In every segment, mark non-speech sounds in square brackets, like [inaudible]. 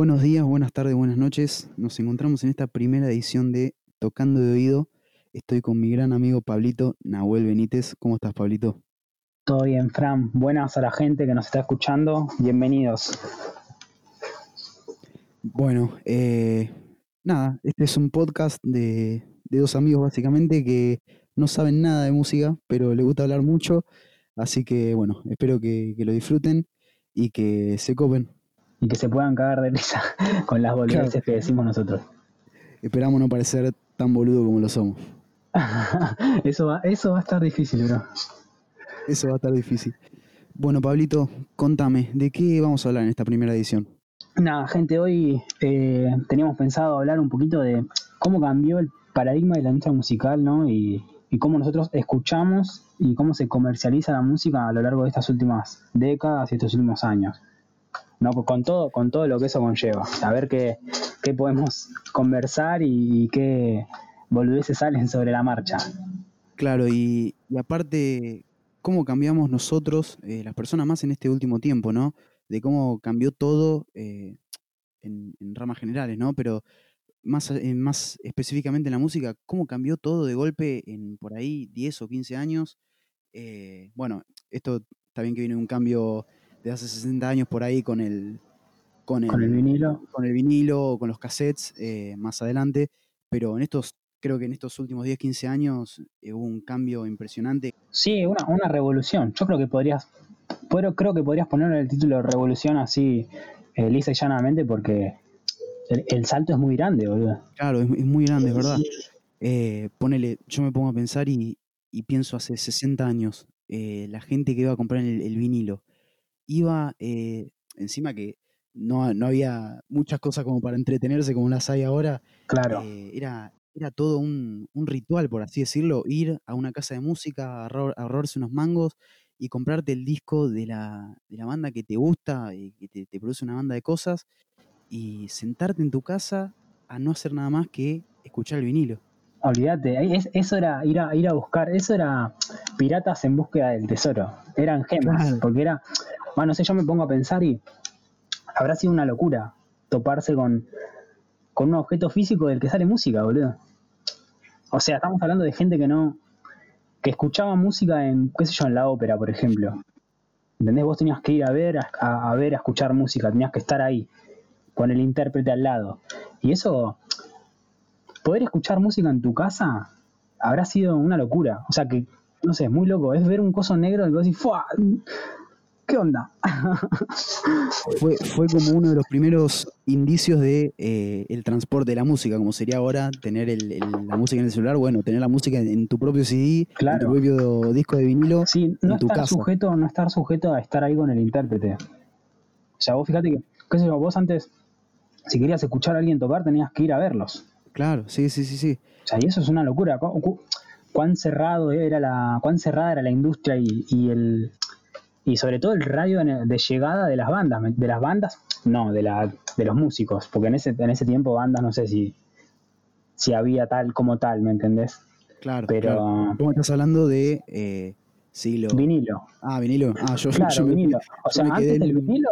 Buenos días, buenas tardes, buenas noches. Nos encontramos en esta primera edición de Tocando de Oído. Estoy con mi gran amigo Pablito Nahuel Benítez. ¿Cómo estás, Pablito? Todo bien, Fran. Buenas a la gente que nos está escuchando. Bienvenidos. Bueno, eh, nada, este es un podcast de, de dos amigos básicamente que no saben nada de música, pero les gusta hablar mucho. Así que bueno, espero que, que lo disfruten y que se copen. Y que se puedan cagar de risa [laughs] con las boludeces que decimos nosotros. Esperamos no parecer tan boludo como lo somos. [laughs] eso, va, eso va a estar difícil, bro. Eso va a estar difícil. Bueno, Pablito, contame, ¿de qué vamos a hablar en esta primera edición? Nada, gente, hoy eh, teníamos pensado hablar un poquito de cómo cambió el paradigma de la industria musical, ¿no? Y, y cómo nosotros escuchamos y cómo se comercializa la música a lo largo de estas últimas décadas y estos últimos años. ¿No? Con todo, con todo lo que eso conlleva. A ver qué, qué podemos conversar y, qué boludeces salen sobre la marcha. Claro, y, aparte, cómo cambiamos nosotros, eh, las personas más en este último tiempo, ¿no? De cómo cambió todo eh, en, ramas generales, ¿no? Pero más, eh, más específicamente en la música, cómo cambió todo de golpe en por ahí 10 o 15 años. Bueno, esto está bien que viene un cambio de hace 60 años por ahí con el, con el, ¿Con el vinilo. Con el vinilo, con los cassettes eh, más adelante, pero en estos, creo que en estos últimos 10, 15 años eh, hubo un cambio impresionante. Sí, una, una revolución. Yo creo que podrías, pero creo que podrías ponerle el título de revolución así eh, lisa y llanamente porque el, el, salto es muy grande, boludo. Claro, es, es muy grande, es verdad. Eh, ponele, yo me pongo a pensar y, y pienso hace 60 años, eh, la gente que iba a comprar el, el vinilo, iba eh, encima que no, no, había muchas cosas como para entretenerse como las hay ahora. Claro. Eh, era, era todo un, un, ritual, por así decirlo, ir a una casa de música, ahorrar, ahorrarse unos mangos y comprarte el disco de la, de la banda que te gusta y que te, te, produce una banda de cosas y sentarte en tu casa a no hacer nada más que escuchar el vinilo. Olvídate, eso era ir a, ir a buscar, eso era piratas en búsqueda del tesoro, eran gemas, claro. porque era, bueno, no sé, yo me pongo a pensar y habrá sido una locura toparse con, con un objeto físico del que sale música, boludo. O sea, estamos hablando de gente que no, que escuchaba música en, qué sé yo, en la ópera, por ejemplo. ¿Entendés? Vos tenías que ir a ver, a, a ver, a escuchar música, tenías que estar ahí, con el intérprete al lado. Y eso, poder escuchar música en tu casa habrá sido una locura. O sea que, no sé, es muy loco. Es ver un coso negro y vos decís, ¡fua! ¿Qué onda? [laughs] fue, fue como uno de los primeros indicios de eh, el transporte de la música, como sería ahora tener el, el, la música en el celular, bueno, tener la música en, tu propio CD, claro. en tu propio disco de vinilo, sí, no en tu estar casa. Sujeto, no estar sujeto a estar ahí con el intérprete. O sea, vos fíjate que, qué sé yo, vos antes, si querías escuchar a alguien tocar, tenías que ir a verlos. Claro, sí, sí, sí, sí. O sea, y eso es una locura. Cuán cerrado era la, cuán cerrada era la industria y, y el y sobre todo el radio de llegada de las bandas, de las bandas, no, de la, de los músicos, porque en ese, en ese tiempo bandas no sé si, si había tal como tal, ¿me entendés? Claro, pero claro. ¿Cómo estás hablando de eh? Vinilo. Ah, vinilo. Ah, yo, [laughs] claro, yo vinilo. Me, o sea, antes del vinilo,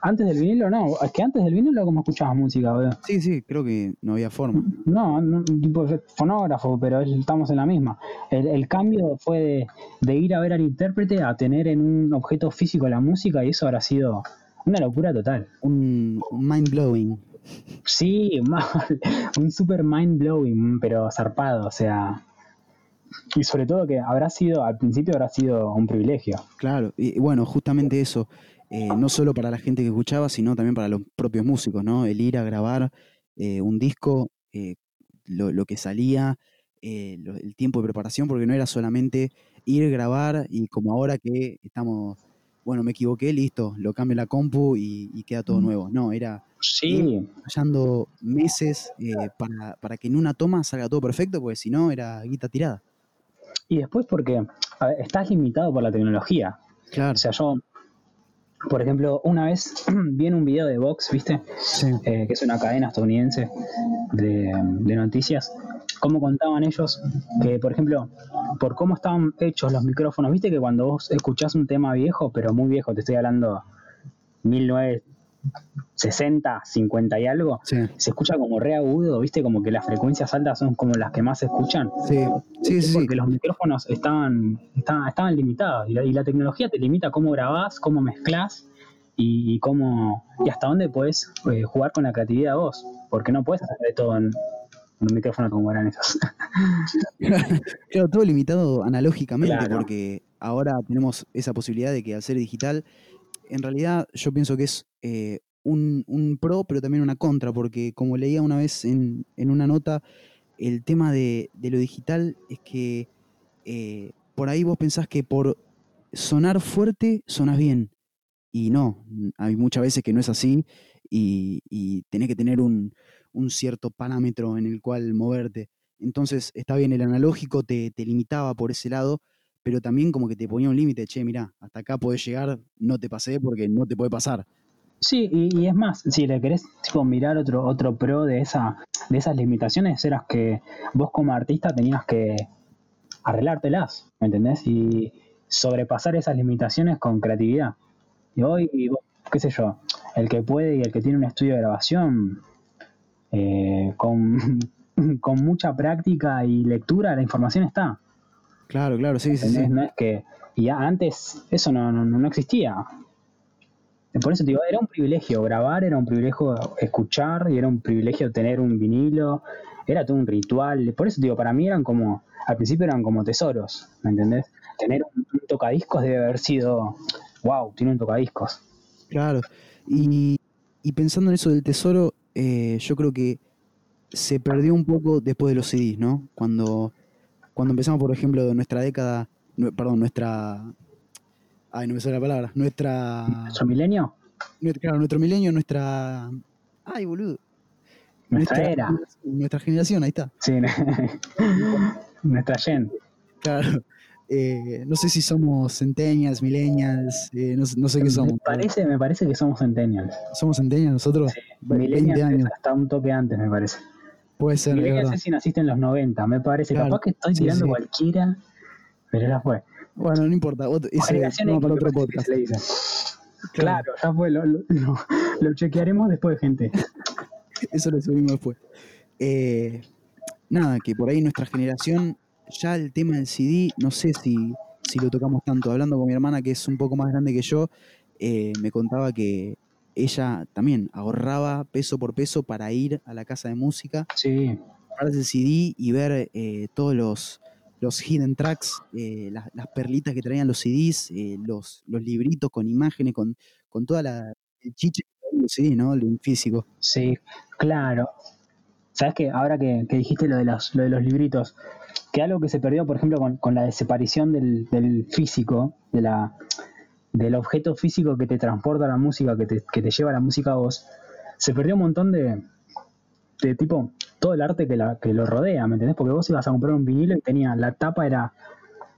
antes del vinilo no, es que antes del vinilo como escuchabas música, boludo. Sí, sí, creo que no había forma. No, no tipo fonógrafo, pero estamos en la misma. El, el cambio fue de, de, ir a ver al intérprete a tener en un objeto físico la música y eso habrá sido una locura total. Un mind blowing. Sí, [laughs] mal, un super mind blowing, pero zarpado, o sea. Y sobre todo que habrá sido, al principio habrá sido un privilegio. Claro, y bueno, justamente eso eh, no solo para la gente que escuchaba, sino también para los propios músicos, ¿no? El ir a grabar eh, un disco, eh, lo, lo, que salía, lo, el tiempo de preparación, porque no era solamente ir, grabar y como ahora que estamos, bueno, me equivoqué, listo, lo cambio la compu y, y queda todo nuevo. No, era sí. fallando meses para, para que en una toma salga todo perfecto, porque si no era guita tirada. Y después porque ver, estás limitado por la tecnología. Claro. O sea, yo por ejemplo, una vez [clears throat] vi en un video de Vox, ¿viste? Sí. Eh, que es una cadena estadounidense de, de, noticias, cómo contaban ellos que, por ejemplo, por cómo estaban hechos los micrófonos, ¿viste? Que cuando vos escuchás un tema viejo, pero muy viejo, te estoy hablando 60, 50 y algo, se escucha como re agudo, ¿viste? Como que las frecuencias altas son como las que más se escuchan. Sí, sí, sí. Porque los micrófonos estaban, estaban, estaban limitados y la, tecnología te limita cómo grabás, cómo mezclas y, cómo y hasta dónde puedes eh, jugar con la creatividad vos, porque no puedes hacer de todo en, un micrófono como eran esos. [laughs] claro, todo limitado analógicamente, porque ahora tenemos esa posibilidad de que al ser digital, en realidad yo pienso que es eh, un, pro, pero también una contra, porque como leía una vez en, una nota, el tema de, lo digital es que eh, por ahí vos pensás que por sonar fuerte sonas bien. Y no, hay muchas veces que no es así y, y tenés que tener un, cierto parámetro en el cual moverte. Entonces está bien, el analógico te limitaba por ese lado, pero también como que te ponía un límite, che, mira, hasta acá podés llegar, no te pasé porque no te puede pasar. Sí, y, es más, si le querés tipo, mirar otro, otro pro de, esa, de esas limitaciones, eras que vos como artista tenías que arreglártelas, ¿me entendés? Y sobrepasar esas limitaciones con creatividad. Y hoy, qué sé yo, el que puede y el que tiene un estudio de grabación, eh, con, [laughs] con mucha práctica y lectura, la información está. Claro, claro, sí, sí, No es que. Y antes eso no, no, no existía. Por eso te digo, era un privilegio grabar, era un privilegio escuchar y era un privilegio tener un vinilo, era todo un ritual. Por eso te digo, para mí eran como, al principio eran como tesoros, ¿me entendés? Tener un, tocadiscos debe haber sido, wow, tiene un tocadiscos. Claro, y, pensando en eso del tesoro, eh, yo creo que se perdió un poco después de los CDs, ¿no? Cuando, cuando empezamos, por ejemplo, de nuestra década, perdón, nuestra Ay, no me sale la palabra. Nuestra. ¿Nuestro milenio? claro, nuestro milenio, nuestra. Ay, boludo. Nuestra, era. Nuestra generación, ahí está. Sí, [laughs] nuestra gen. Claro. Eh, no sé si somos centennials, millennials, eh, no, sé qué somos. Me parece, me parece que somos centennials. ¿Somos centennials nosotros? Sí, 20 años. Hasta un toque antes, me parece. Puede ser. No sé si naciste en los 90, me parece. Capaz que estoy tirando cualquiera, pero ya fue. Bueno, no importa. Ese, no, para otro podcast. Claro. ya fue. Lo, lo, chequearemos después, gente. [laughs] Eso lo subimos después. Eh, nada, que por ahí nuestra generación, ya el tema del CD, no sé si, si lo tocamos tanto. Hablando con mi hermana, que es un poco más grande que yo, eh, me contaba que ella también ahorraba peso por peso para ir a la casa de música. Sí. el CD y ver eh, todos los los hidden tracks, eh, las, perlitas que traían los CDs, eh, los, los libritos con imágenes, con, con toda la el chiche que traían los CDs, ¿no? El físico. Sí, claro. ¿Sabes qué? Ahora que, dijiste lo de, los, lo de los libritos, que algo que se perdió, por ejemplo, con, la desaparición del, del, físico, de la, del objeto físico que te transporta la música, que te, que te lleva la música a vos, se perdió un montón de, de tipo todo el arte que, la, que lo rodea, ¿me entendés? Porque vos ibas a comprar un vinilo y tenía, la tapa era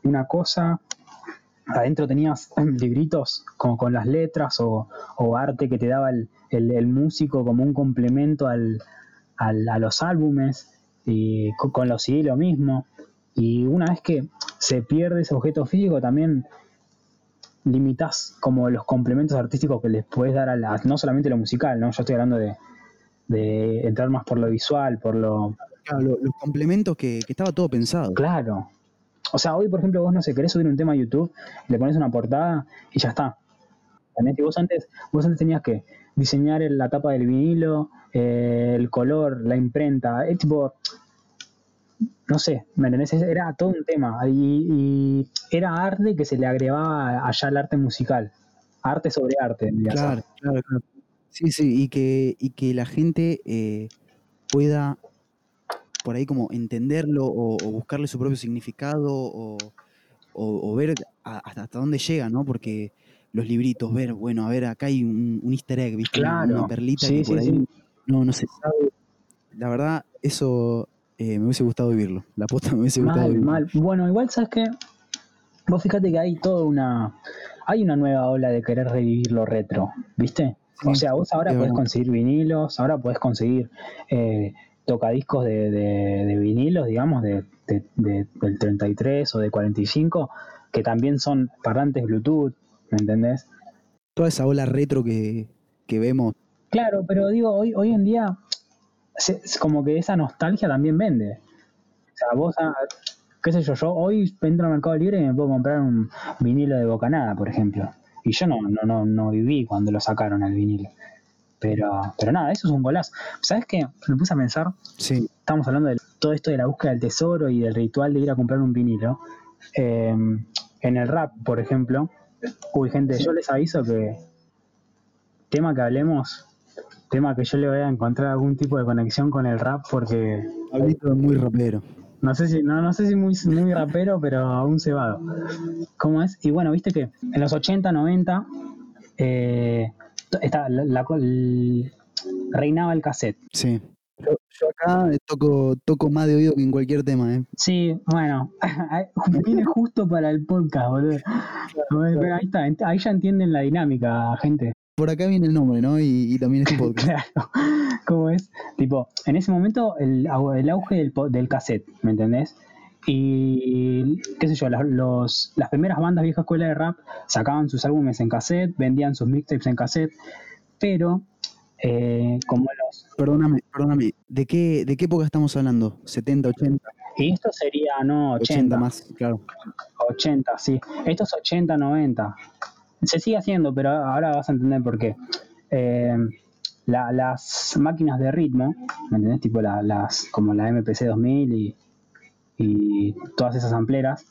una cosa, adentro tenías [clears throat] libritos como con las letras o, arte que te daba el, músico como un complemento al, a los álbumes, y con, los CD lo mismo. Y una vez que se pierde ese objeto físico, también limitas como los complementos artísticos que les puedes dar a la, no solamente lo musical, ¿no? Yo estoy hablando de, de entrar más por lo visual, por lo... Claro, los complementos que, estaba todo pensado. Claro. O sea, hoy, por ejemplo, vos no sé, querés subir un tema a YouTube, le pones una portada y ya está. Y vos antes, vos antes tenías que diseñar la tapa del vinilo, eh, el color, la imprenta, es tipo, no sé, ¿me entendés? Era todo un tema y, era arte que se le agregaba allá al arte musical, arte sobre arte. Claro, claro, claro. Sí, sí, y que, y que la gente eh, pueda por ahí como entenderlo o, buscarle su propio significado o, o, ver hasta, dónde llega, ¿no? Porque los libritos, ver, bueno, a ver, acá hay un, easter egg, ¿viste? Claro. Una perlita que por ahí no, no se sabe. La verdad, eso eh, me hubiese gustado vivirlo. La posta me hubiese gustado vivirlo. Mal. Bueno, igual sabes que vos fíjate que hay toda una hay una nueva ola de querer revivir lo retro, ¿viste? o sea, vos ahora podés conseguir vinilos, ahora podés conseguir eh, tocadiscos de, de, vinilos, digamos, de, del 33 o de 45, que también son parlantes Bluetooth, ¿me entendés? Toda esa ola retro que, que vemos. Claro, pero digo, hoy, hoy en día, es como que esa nostalgia también vende. O sea, vos, ah, qué sé yo, yo hoy entro al Mercado Libre y me puedo comprar un vinilo de Bocanada, por ejemplo. Y yo no, no, no, no viví cuando lo sacaron al vinilo. Pero, pero nada, eso es un golazo. ¿Sabes qué? Me puse a pensar. Sí. Estamos hablando de todo esto de la búsqueda del tesoro y del ritual de ir a comprar un vinilo. Eh, en el rap, por ejemplo. Uy, gente, yo les aviso que. Tema que hablemos. Tema que yo le voy a encontrar algún tipo de conexión con el rap porque. Hablito muy rapero. No sé si, no, no sé si muy, muy rapero, pero aún cebado. ¿Cómo es? Y bueno, viste que en los 80, 90, eh, está la, reinaba el cassette. Sí. Yo, acá toco, toco más de oído que en cualquier tema, ¿eh? Sí, bueno, [laughs] viene justo para el podcast, boludo. Pero ahí está, ahí ya entienden la dinámica, gente. Por acá viene el nombre, ¿no? Y, también es [laughs] podcast. claro. ¿Cómo es? Tipo, en ese momento el, el auge del, del cassette, ¿me entendés? Y qué sé yo, las, las primeras bandas vieja escuela de rap sacaban sus álbumes en cassette, vendían sus mixtapes en cassette, pero eh, como los... Perdóname, perdóname, ¿de qué, ¿de qué época estamos hablando? ¿70, 80? Y esto sería, no, 80. más, claro. 80, sí. Esto es 80, 90. Se sigue haciendo, pero ahora vas a entender por qué. Eh, las máquinas de ritmo, ¿me entendés? Tipo las, como la MPC 2000 y y todas esas sampleras,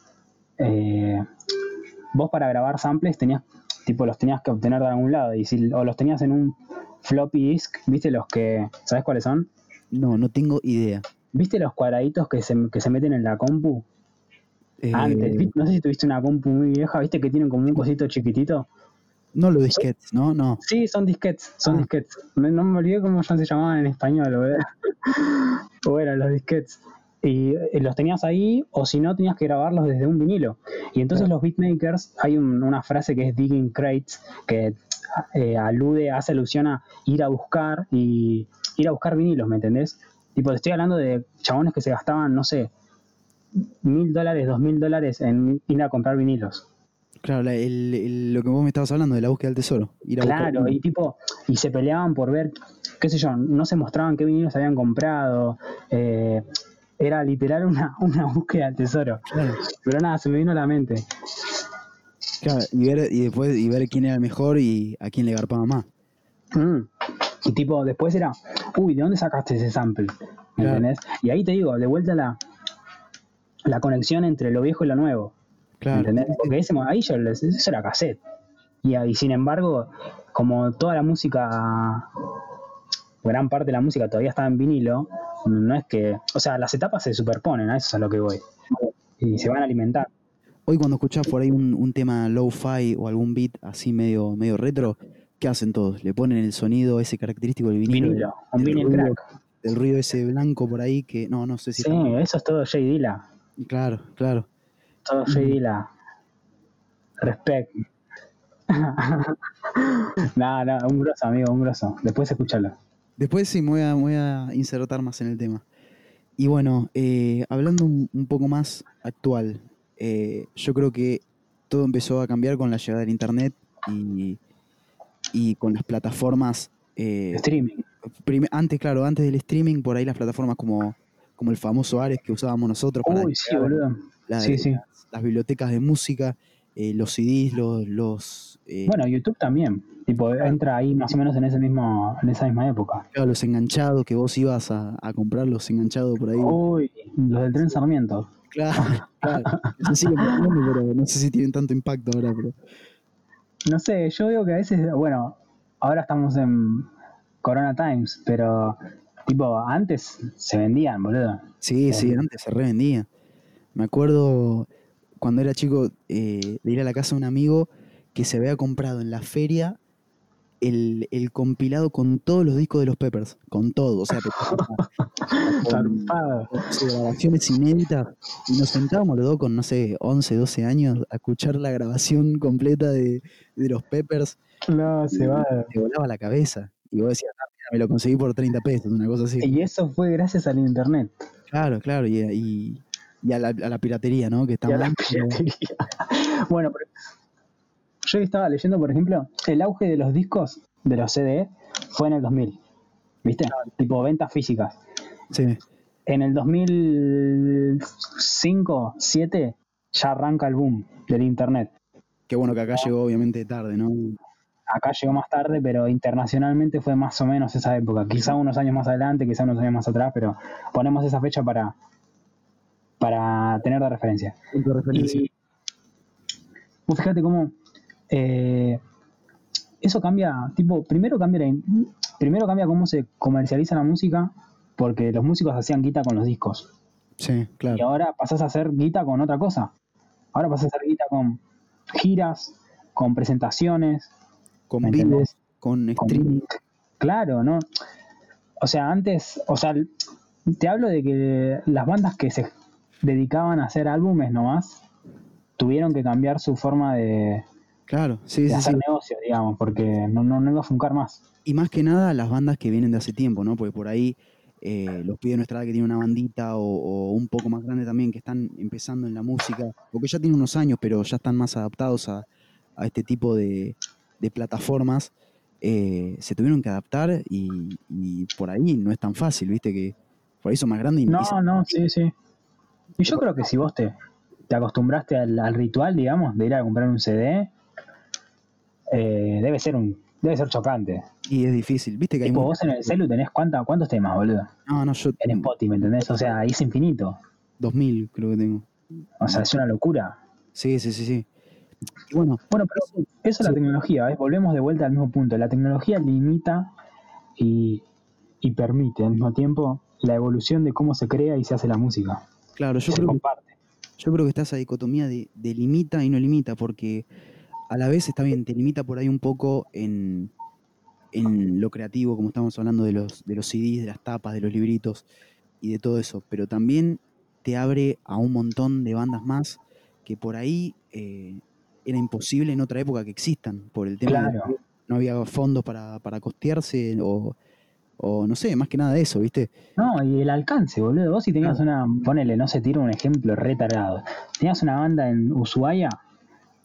eh, vos para grabar samples tenías, tipo, los tenías que obtener de algún lado, y si, o los tenías en un floppy disk, ¿viste los que, ¿sabes cuáles son? No, no tengo idea. ¿Viste los cuadraditos que se, que se meten en la compu? Eh, Antes, no sé si tuviste una compu muy vieja, ¿viste que tienen como un cosito chiquitito? No los disquets, ¿no? No. Sí, son disquets, son ah. disquets. no me olvidé cómo ya se llamaban en español, ¿verdad? bueno, [laughs] los disquets y eh, los tenías ahí o si no tenías que grabarlos desde un vinilo. Y entonces los beatmakers, hay una frase que es digging crates, que eh, alude, hace alusión a ir a buscar y ir a buscar vinilos, ¿me entendés? Tipo, te estoy hablando de chabones que se gastaban, no sé, mil dólares, dos mil dólares en ir a comprar vinilos. Claro, lo que vos me estabas hablando de la búsqueda del tesoro. claro, y tipo, y se peleaban por ver, qué sé yo, no se mostraban qué vinilos habían comprado. Eh, era literal una, [laughs] una búsqueda del tesoro. Pero nada, se me vino a la mente. Claro, y ver, y después y ver quién era el mejor y a quién le garpaba más. Mm. Y tipo, después era, uy, ¿de dónde sacaste ese sample? ¿Me entendés? Y ahí te digo, de vuelta la, la conexión entre lo viejo y lo nuevo. Claro. ¿Entendés? Porque ese, ahí yo, eso era cassette. Y, y sin embargo, como toda la música, gran parte de la música todavía estaba en vinilo, no es que, o sea, las etapas se superponen, a eso es a lo que voy. Y se van a alimentar. Hoy cuando escuchás por ahí un, tema low-fi o algún beat así medio, medio retro, ¿qué hacen todos? Le ponen el sonido ese característico del vinilo. Vinilo, un vinil track. El ruido ese blanco por ahí que, no, no sé si... Sí, eso es todo Jay Dilla. Claro, claro. Todo Dilla. Respect. [laughs] no, no, un grosso, amigo, un grosso. Después escúchalo. Después sí me voy a, insertar más en el tema. Y bueno, eh, hablando un, poco más actual, eh, yo creo que todo empezó a cambiar con la llegada del Internet y, con las plataformas... Eh, streaming. Antes, claro, antes del streaming, por ahí las plataformas como, como el famoso Ares que usábamos nosotros. Uy, sí, boludo. sí, sí. Las, bibliotecas de música, los CDs, los... los bueno, YouTube también. Tipo, entra ahí más o menos en ese mismo, en esa misma época. Claro, los enganchados que vos ibas a, a comprar, los enganchados por ahí. Uy, los del tren Sarmiento. Claro, [laughs] claro. pero no sé si tienen tanto impacto ahora, pero. No sé, yo veo que a veces, bueno, ahora estamos en Corona Times, pero tipo, antes se vendían, boludo. Sí, sí, antes se revendían. Me acuerdo cuando era chico eh, de ir a la casa de un amigo que se había comprado en la feria el, el, compilado con todos los discos de los Peppers, con todo, o sea, [laughs] con, grabaciones inéditas, y nos sentábamos los dos con, no sé, 11, 12 años a escuchar la grabación completa de, de los Peppers. No, se va. Te volaba la cabeza. Y vos decías, ah, me lo conseguí por 30 pesos, una cosa así. Y eso fue gracias al internet. Claro, claro, y, y, a, la, a, la, piratería, ¿no? Que está y a la piratería. [laughs] bueno, pero yo estaba leyendo, por ejemplo, el auge de los discos de los CD fue en el 2000. ¿Viste? Tipo ventas físicas. Sí. En el 2005, 2007, ya arranca el boom del internet. Qué bueno que acá llegó obviamente tarde, ¿no? Acá llegó más tarde, pero internacionalmente fue más o menos esa época. Quizá unos años más adelante, quizá unos años más atrás, pero ponemos esa fecha para, para tener de referencia. De referencia. Y vos fíjate cómo eh, eso cambia, tipo, primero cambia, la- primero cambia cómo se comercializa la música, porque los músicos hacían guita con los discos. Sí, Y claro. ahora pasás a hacer guita con otra cosa. Ahora pasás a hacer guita con giras, con presentaciones, Con ¿me vivo, con con- streaming. Claro, ¿no? O sea, antes, o sea, te hablo de que las bandas que se dedicaban a hacer álbumes nomás tuvieron que cambiar su forma de, Claro, sí, de sí, hacer sí. negocio, digamos, porque no, no, no iba a funcar más. Y más que nada las bandas que vienen de hace tiempo, ¿no? Porque por ahí eh, los pibes de nuestra edad que tienen una bandita o, o un poco más grande también que están empezando en la música, o que ya tienen unos años pero ya están más adaptados a, a este tipo de, de plataformas, eh, se tuvieron que adaptar y, y por ahí no es tan fácil, ¿viste? Que por ahí son más grandes y No, y- no, sí, sí. Y yo creo que si vos te, te acostumbraste al, al ritual, digamos, de ir a comprar un CD, eh, debe ser un debe ser chocante. y es difícil, ¿viste? Que hay Tipo, mu- vos en el celu tenés cuánta, cuántos temas, boludo. No, no, yo En Spotify, ¿me entendés? O sea, ahí es infinito. 2000 creo que tengo. O sea, es una locura. Sí, sí, sí, sí. Y bueno, Bueno, pero eso es la tecnología, ¿ves? Volvemos de vuelta al mismo punto. La tecnología limita y, y permite al mismo tiempo la evolución de cómo se crea y se hace la música. claro, yo se creo que. Yo creo que está esa dicotomía de, de limita y no limita, porque a la vez está bien, te limita por ahí un poco en, en lo creativo, como estamos hablando de los, de los CDs, de las tapas, de los libritos y de todo eso, pero también te abre a un montón de bandas más que por ahí eh, era imposible en otra época que existan, por el tema de Claro. que no había fondos para, para costearse o, o no sé, más que nada de eso, ¿viste? No, y el alcance, boludo. Vos si tenías una, ponele, no se tira un ejemplo retarado. Tenías una banda en Ushuaia,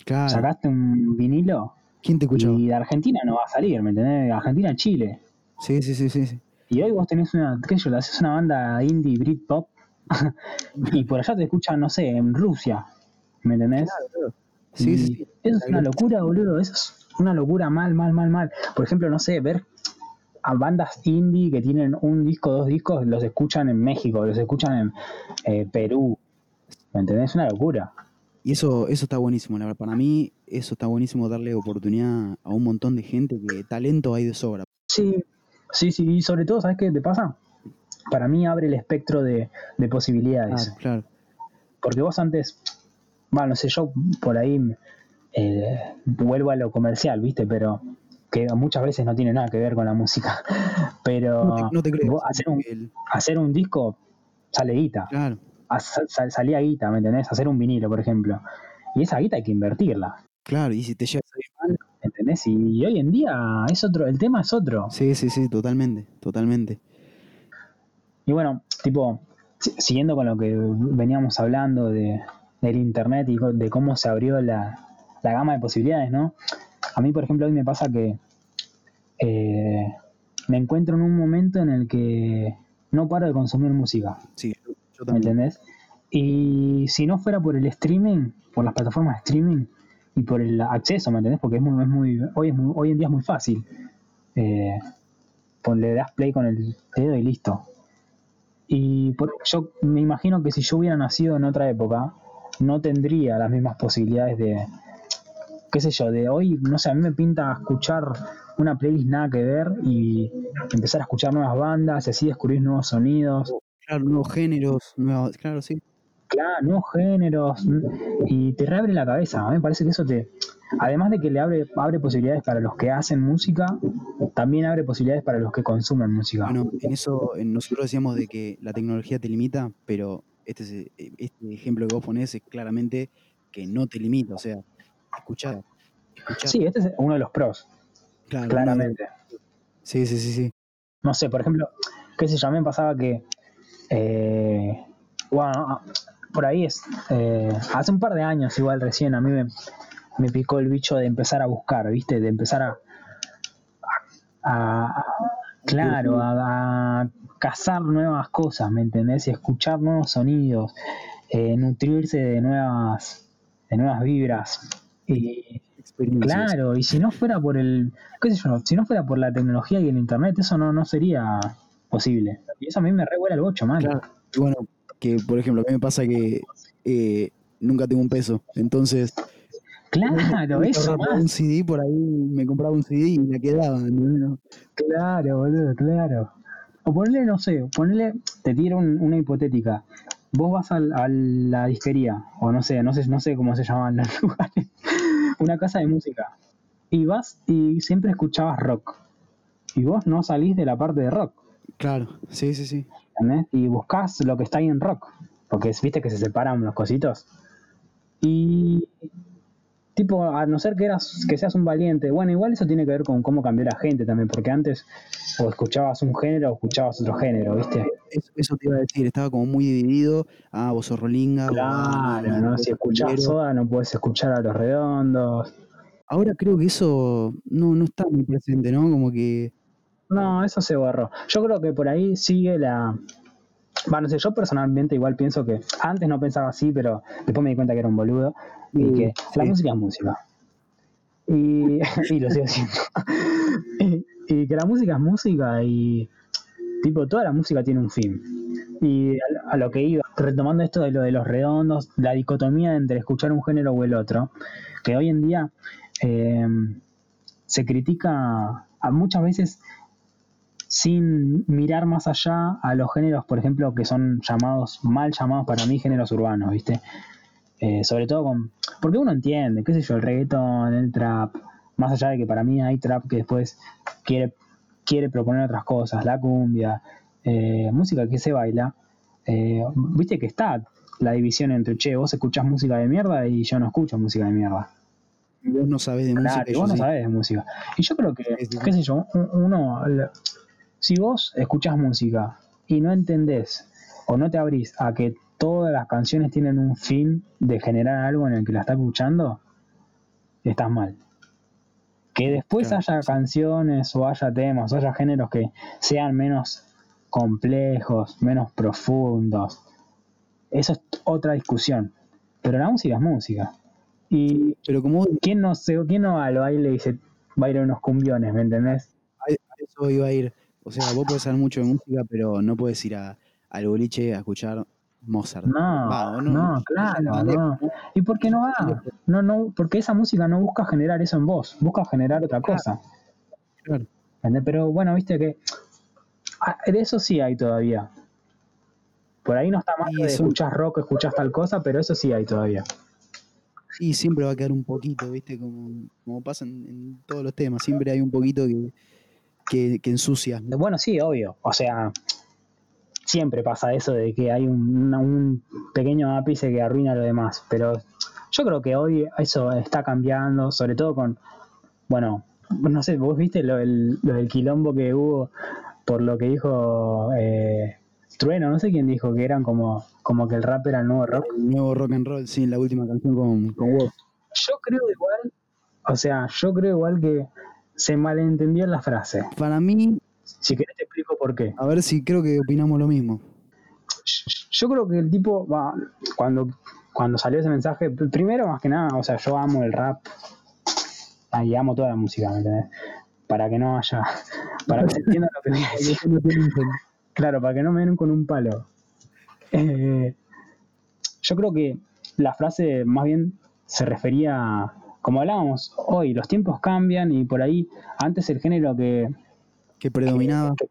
Claro, sacaste un vinilo ¿quién te escuchaba? y de Argentina no va a salir, ¿me entendés? Argentina, Chile. Sí, sí, sí, sí. sí. Y hoy vos tenés una, qué sé yo, haces una banda indie, Britpop, [laughs] y por allá te escuchan, no sé, en Rusia, ¿me entendés? Y sí, sí. Eso es una locura, boludo. Eso es una locura mal, mal, mal, mal. Por ejemplo, no sé, ver a bandas indie que tienen un disco, dos discos, los escuchan en México, los escuchan en eh, Perú. ¿Me entendés? Es una locura. Y eso, eso está buenísimo, la verdad. Para mí, eso está buenísimo darle oportunidad a un montón de gente que talento hay de sobra. Sí, sí, sí. Y sobre todo, ¿sabes qué te pasa? Para mí abre el espectro de, de posibilidades. Claro, claro. Porque vos antes, bueno, no sé, yo por ahí eh, vuelvo a lo comercial, ¿viste? Pero que muchas veces no tiene nada que ver con la música. [laughs] Pero No te, no hacer, un, El- hacer un disco sale guita. claro, A- sal- sal- salía guita, ¿me entendés? Hacer un vinilo, por ejemplo. Y esa guita hay que invertirla, claro. Y si te llega a mal. ¿entendés? Y, y hoy en día es otro, el tema es otro. Sí, sí, sí, totalmente, totalmente. Y bueno, tipo, si- siguiendo con lo que veníamos hablando de, del internet y de cómo se abrió la, la gama de posibilidades, ¿no? A mí, por ejemplo, hoy me pasa que eh, me encuentro en un momento en el que no paro de consumir música, Sí, yo, yo ¿me también. entendés? Y si no fuera por el streaming, por las plataformas de streaming y por el acceso, ¿me entendés? Porque es muy, es muy, hoy, es muy- hoy en día es muy fácil. Eh, pon- le das play con el dedo y listo. Y por- yo me imagino que si yo hubiera nacido en otra época, no tendría las mismas posibilidades de, qué sé yo, de hoy, no sé, a mí me pinta escuchar una playlist nada que ver y empezar a escuchar nuevas bandas y así descubrir nuevos sonidos. Claro, nuevos géneros, nuevos, claro, sí. Claro, nuevos géneros mm, y te reabre la cabeza. A mí me parece que eso te, además de que le abre, abre posibilidades para los que hacen música, también abre posibilidades para los que consumen música. Bueno, en eso en- nosotros decíamos de que la tecnología te limita, pero este, es- este ejemplo que vos ponés es claramente que no te limita, o sea, escuchar, Sí, este es uno de los pros, claro, claramente. Sí, sí, sí, sí. No sé, por ejemplo, qué sé yo, a mí me pasaba que, eh, bueno, ah, por ahí es, eh, hace un par de años igual recién a mí me, me picó el bicho de empezar a buscar, ¿viste? De empezar a, a, claro, a, cazar nuevas cosas, ¿me entendés? Y escuchar nuevos sonidos, eh, nutrirse de nuevas, de nuevas vibras. Y, claro, y si no fuera por el, qué sé yo, si no fuera por la tecnología y el internet, eso no, no sería posible. Y eso a mí me revuela el bocho, man. Claro. Bueno, que por ejemplo, a mí me pasa que eh, nunca tengo un peso, entonces Claro, eso más. Un CD por ahí, me compraba un CD y me quedaba. Claro, boludo, claro. O ponerle, no sé, ponerle, te tiro una hipotética. Vos vas a, la disquería, o no sé, no sé, no sé cómo se llaman los [laughs] lugares, una casa de música. Y vas y siempre escuchabas rock. Y vos no salís de la parte de rock. Claro, sí, sí, sí. Y buscas lo que está ahí en rock. Porque viste que se separan los cositos. Y tipo, a no ser que eras, que seas un valiente, bueno, igual eso tiene que ver con cómo cambió la gente también, porque antes o escuchabas un género o escuchabas otro género, ¿viste? Eso, te iba a decir, estaba como muy dividido, ah, vos sos Rolinga. Claro, ¿no? Si escuchás Soda no puedes escuchar a Los Redondos. Ahora creo que eso no, no está muy presente, ¿no? Como que... No, eso se borró. Yo creo que por ahí sigue la... Bueno, no sé, yo personalmente igual pienso que antes no pensaba así, pero después me di cuenta que era un boludo y que la música es música. [laughs] Y, lo sigo haciendo. [laughs] y, que la música es música y tipo toda la música tiene un fin. Y a, lo que iba, retomando esto de lo de los redondos, la dicotomía entre escuchar un género o el otro, que hoy en día eh, se critica a muchas veces sin mirar más allá a los géneros, por ejemplo, que son llamados, mal llamados para mí, géneros urbanos, ¿viste? Eh, sobre todo con. Porque uno entiende, qué sé yo, el reggaeton, el trap. Más allá de que para mí hay trap que después quiere, quiere proponer otras cosas, la cumbia, eh, música que se baila. Eh, viste que está la división entre, che, vos escuchás música de mierda y yo no escucho música de mierda. Vos no sabés de música. Y vos no sabés de música. Y yo creo que, qué sé yo, uno. Si vos escuchás música y no entendés o no te abrís a que todas las canciones tienen un fin de generar algo en el que la estás escuchando, estás mal. Que después haya canciones o haya temas o haya géneros que sean menos complejos, menos profundos, eso es otra discusión. Pero la música es música. Y pero como quién no sé, quién no va lo baile y dice va a ir a unos cumbiones, ¿me entendés? A eso iba a ir. O sea, vos podés saber mucho de música, pero no puedes ir a, al boliche a escuchar Mozart. No, no, claro, no. ¿Y por qué no va? No, no, porque esa música no busca generar eso en vos, busca generar otra cosa. Claro. Pero bueno, viste que ah, de eso sí hay todavía. Por ahí no está mal de escuchar rock, escuchas tal cosa, pero eso sí hay todavía. Sí, siempre va a quedar un poquito, ¿viste? Como, como pasa en, todos los temas, siempre hay un poquito que, que ensucia. Bueno, sí, obvio. O sea, siempre pasa eso de que hay un, pequeño ápice que arruina lo demás, pero yo creo que hoy eso está cambiando, sobre todo con, bueno, no sé, vos viste lo, del quilombo que hubo por lo que dijo eh, Trueno, no sé quién dijo, que eran como, como que el rap era el nuevo rock. El nuevo rock and roll, sí, la última canción con, con Yo creo igual, o sea, yo creo igual que se malentendió la frase. Para mí, si querés te explico por qué. A ver si creo que opinamos lo mismo. Yo creo que el tipo, va, cuando, cuando salió ese mensaje, primero más que nada, o sea, yo amo el rap y amo toda la música, ¿me entendés? Para que no haya, para que se entienda lo que voy a [laughs] decir. claro, para que no me den con un palo. Eh, yo creo que la frase más bien se refería, como hablábamos hoy, los tiempos cambian y por ahí antes el género que, que predominaba. Que,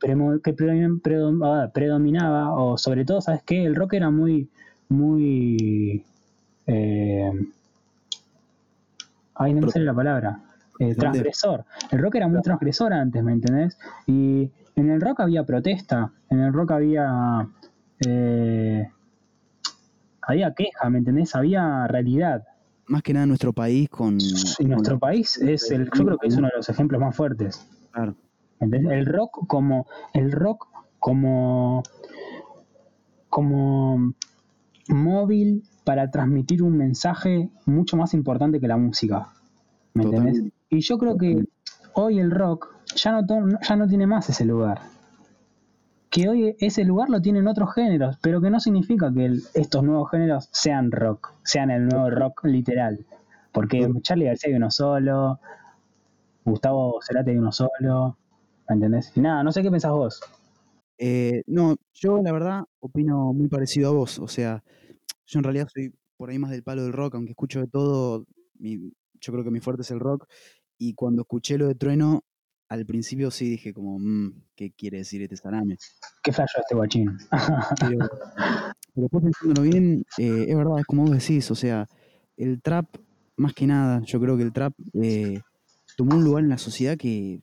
ah, predominaba, o sobre todo, ¿sabes qué? El rock era muy, muy... Eh, ay, no me sale la palabra. Eh, transgresor. El rock era muy transgresor antes, ¿me entendés? Y en el rock había protesta, en el rock había... Eh, había queja, ¿me entendés? Había realidad. Más que nada nuestro país con... Nuestro país es el, yo creo que es uno de los ejemplos más fuertes. Claro. El rock como, el rock como, como móvil para transmitir un mensaje mucho más importante que la música. ¿Me entiendes? Y yo creo que hoy el rock ya no, ya no tiene más ese lugar. Que hoy ese lugar lo tienen otros géneros, pero que no significa que estos nuevos géneros sean rock, sean el nuevo rock literal. Porque Charlie García hay uno solo, Gustavo Cerati hay uno solo, ¿me entendés? Y nada, no sé qué pensás vos. Eh, no, yo la verdad opino muy parecido a vos. O sea, yo en realidad soy por ahí más del palo del rock, aunque escucho de todo, yo creo que mi fuerte es el rock. Y cuando escuché lo de Trueno, al principio sí dije como, mmm, ¿qué quiere decir este salame? ¿Qué flash este guachín? pero, después pensándolo bien, eh, es verdad, es como vos decís, o sea, el trap, más que nada, yo creo que el trap eh, tomó un lugar en la sociedad que,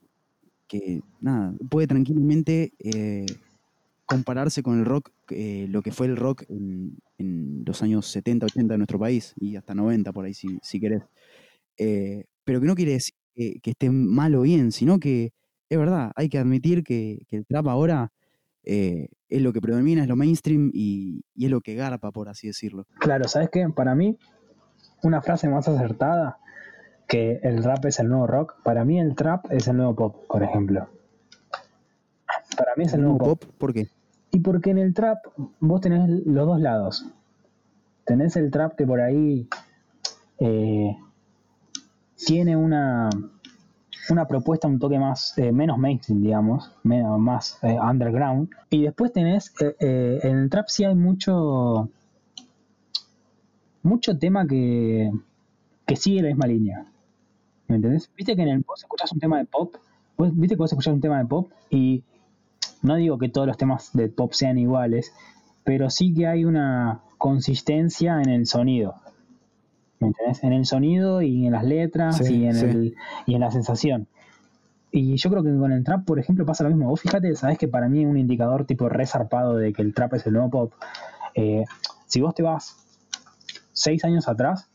que nada, puede tranquilamente eh, compararse con el rock, lo que fue el rock en, los años 70, 80 de nuestro país, y hasta 90 por ahí si, si querés. pero que no quiere decir que, esté mal o bien, sino que es verdad, hay que admitir que, el trap ahora eh, es lo que predomina, es lo mainstream y, es lo que garpa, por así decirlo. Claro, ¿sabes qué? Para mí, una frase más acertada que el rap es el nuevo rock, para mí el trap es el nuevo pop, por ejemplo. Para mí es el, nuevo, pop. ¿Por qué? Y porque en el trap vos tenés los dos lados. Tenés el trap que por ahí eh, tiene una, una propuesta un toque más, eh, menos mainstream, digamos, menos, más eh, underground. Y después tenés, en el trap sí hay mucho, mucho tema que, que sigue la misma línea. ¿Me entendés? Viste que en el vos escuchás un tema de pop, viste que vos escuchás un tema de pop y no digo que todos los temas de pop sean iguales, pero sí que hay una consistencia en el sonido. En el sonido y en las letras y, en el, y en la sensación. Y yo creo que con el trap, por ejemplo, pasa lo mismo. Vos fíjate, sabes que para mí un indicador tipo resarpado de que el trap es el nuevo pop. Eh, si vos te vas seis años atrás,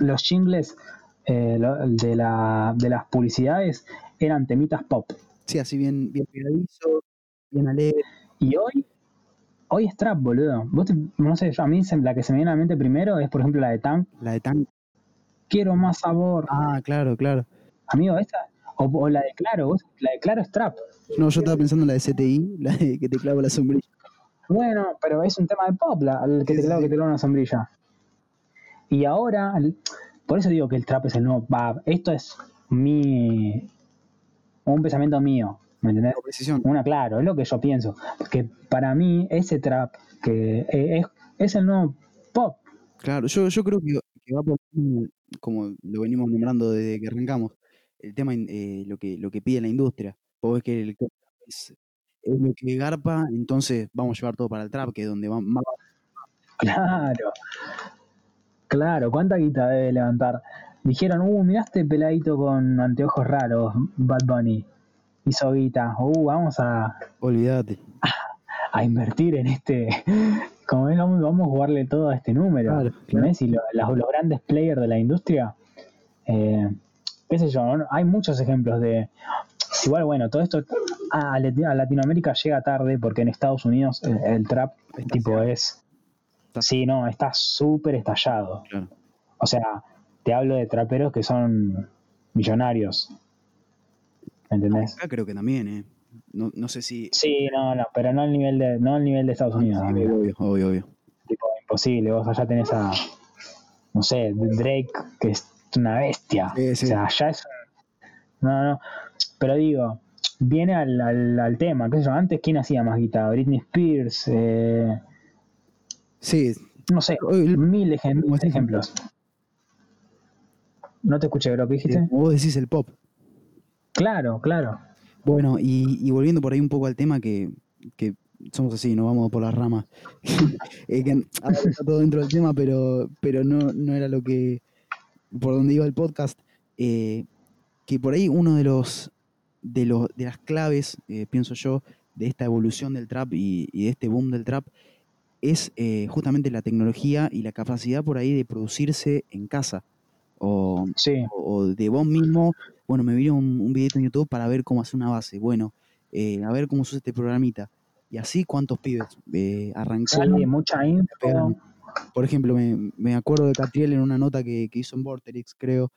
los jingles eh, de, la, de las publicidades eran temitas pop. Sí, así bien, bien pegadizo, bien alegre. Y hoy Hoy es trap, boludo. Vos no sé, a mí la que se me viene a la mente primero es, por ejemplo, la de Tank. La de Tank. Quiero más sabor. Ah, claro, claro. Amigo, esta. O, la de Claro, la de Claro es trap. No, yo estaba pensando en la de CTI, la de que te clavo la sombrilla. Bueno, pero es un tema de pop, la, el que te clavo que te clavo una sombrilla. Y ahora, por eso digo que el trap es el nuevo. Va, esto es mi. Un pensamiento mío. ¿Me entendés? Una, claro, es lo que yo pienso. Porque para mí, ese trap que eh, es, es el nuevo pop. Claro, yo, yo creo que, va por como lo venimos nombrando desde que arrancamos, el tema, eh, lo, que, lo que pide la industria. Vos ves que el, es, es, lo que garpa, entonces vamos a llevar todo para el trap, que es donde va más. Claro, claro, ¿cuánta guita debe levantar? Dijeron, uh, miraste peladito con anteojos raros, Bad Bunny hizo guita. Uh, vamos a. Olvídate. [laughs] A, invertir en este. [laughs] Como es, vamos, a jugarle todo a este número. Claro, Y los grandes players de la industria. Eh, qué sé yo, hay muchos ejemplos de. Igual, bueno, todo esto a, Latinoamérica llega tarde porque en Estados Unidos el, trap tipo es. Sí, no, está súper estallado. O sea, te hablo de traperos que son millonarios. ¿entendés? Acá creo que también, ¿eh? No, no sé si. Sí, no, no, pero no al nivel de, no al nivel de Estados Unidos. obvio, obvio, obvio. Tipo, imposible. Vos allá tenés a, no sé, Drake, que es una bestia. O sea, allá es. No, no. Pero digo, viene al, al, al, tema. ¿Qué sé yo? Antes, ¿quién hacía más guitarra? Britney Spears. Eh, sí. No sé, mil, ejemplos. No te escuché, ¿pero qué dijiste? Vos decís el pop. Claro, claro. Bueno, y, volviendo por ahí un poco al tema que, somos así, no vamos por las ramas. [laughs] eh, que está todo dentro del tema, pero, pero no, no era lo que. por donde iba el podcast. Eh, que por ahí uno de los. de, los, de las claves, eh, pienso yo, de esta evolución del trap y, de este boom del trap es eh, justamente la tecnología y la capacidad por ahí de producirse en casa. O, o de vos mismo bueno, me vi un, un videito en YouTube para ver cómo hacer una base. Bueno, eh, a ver cómo se usa este programita. Y así, ¿cuántos pibes eh, arrancaron? mucha info. Por ejemplo, me, acuerdo de Catriel en una nota que, hizo en Vorterix, creo,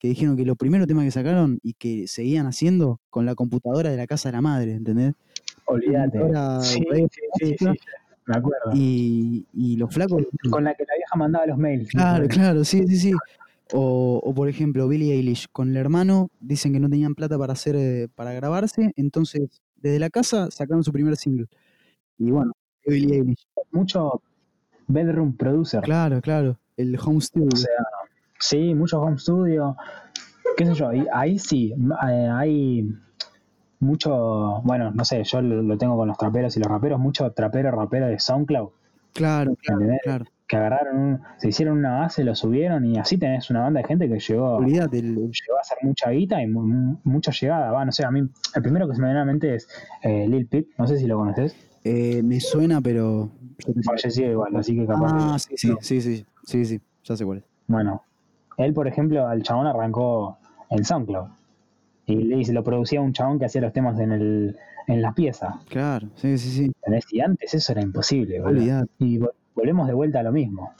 que dijeron que los primeros temas que sacaron y que seguían haciendo con la computadora de la casa de la madre, ¿entendés? Olvídate. Sí, sí, sí, me acuerdo. Y, y los flacos. Con la que la vieja mandaba los mails. Claro, claro, sí, sí, sí. O, o, por ejemplo, Billie Eilish con el hermano dicen que no tenían plata para hacer eh, para grabarse, entonces desde la casa sacaron su primer single. Y bueno, Billie Eilish. Mucho bedroom producer. Claro, claro, el home studio. O sea, sí, mucho home studio. Qué sé yo, ahí, ahí sí, eh, hay mucho, bueno, no sé, yo lo, tengo con los traperos y los raperos, mucho trapero, rapero de SoundCloud. Claro, claro, claro que agarraron, se hicieron una base, lo subieron y así tenés una banda de gente que llegó, llegó a hacer mucha guita y mucha llegada. Va, no sé, a mí el primero que se me viene a la mente es eh, Lil Peep, no sé si lo conoces. Eh, me suena, pero... Falleció igual, así que capaz... Ah, sí, sí, sí, sí, sí, sí, ya sé cuál es. Bueno, él, por ejemplo, al chabón arrancó en SoundCloud. Y, se lo producía un chabón que hacía los temas en el en la pieza. Claro, sí, sí, sí. Y antes eso era imposible, Y volvemos de vuelta a lo mismo.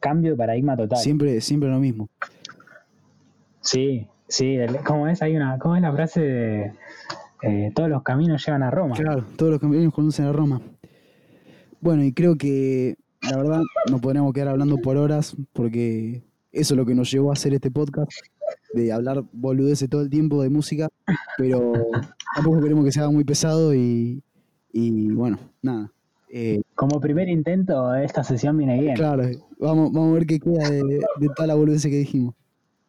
Cambio de paradigma total. Siempre, siempre lo mismo. Sí, sí, como es, hay una, ¿cómo es la frase de eh, todos los caminos llegan a Roma? Claro, todos los caminos conducen a Roma. Bueno, y creo que la verdad nos podríamos quedar hablando por horas porque eso es lo que nos llevó a hacer este podcast, de hablar boludeces todo el tiempo de música, pero tampoco queremos que sea muy pesado y, y bueno, nada. Eh, Como primer intento, esta sesión viene bien. Claro, vamos, vamos a ver qué queda de, de toda la boludez que dijimos.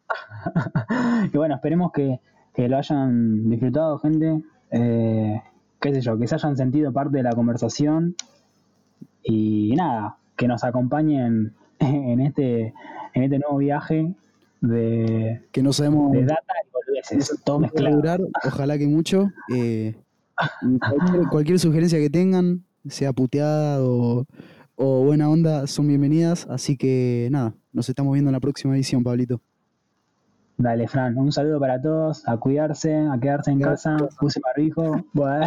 [laughs] y bueno, esperemos que, lo hayan disfrutado, gente. Eh, qué sé yo, que se hayan sentido parte de la conversación. Y nada, que nos acompañen [laughs] en este, en este nuevo viaje de, que no sabemos de data y boludeces, todo mezclado. ojalá que mucho. Eh, [laughs] cualquier sugerencia que tengan, sea puteada o, buena onda, son bienvenidas. Así que nada, nos estamos viendo en la próxima edición, Pablito. Dale, Fran, un saludo para todos, a cuidarse, a quedarse en casa, puse barbijo. [laughs] Bueno.